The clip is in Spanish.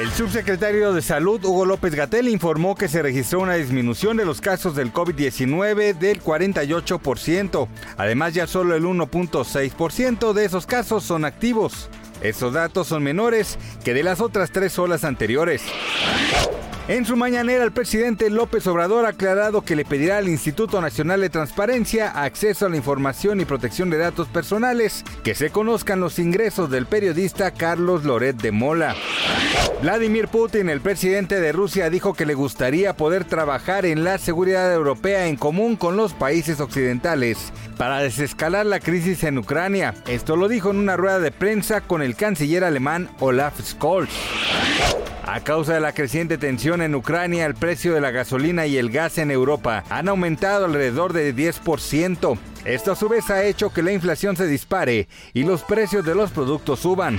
El subsecretario de Salud, Hugo López Gatel, informó que se registró una disminución de los casos del COVID-19 del 48%. Además, ya solo el 1.6% de esos casos son activos. Estos datos son menores que de las otras tres olas anteriores. En su mañanera, el presidente López Obrador ha aclarado que le pedirá al Instituto Nacional de Transparencia acceso a la información y protección de datos personales, que se conozcan los ingresos del periodista Carlos Loret de Mola. Vladimir Putin, el presidente de Rusia, dijo que le gustaría poder trabajar en la seguridad europea en común con los países occidentales para desescalar la crisis en Ucrania. Esto lo dijo en una rueda de prensa con el canciller alemán Olaf Scholz. A causa de la creciente tensión en Ucrania, el precio de la gasolina y el gas en Europa han aumentado alrededor de 10%. Esto a su vez ha hecho que la inflación se dispare y los precios de los productos suban.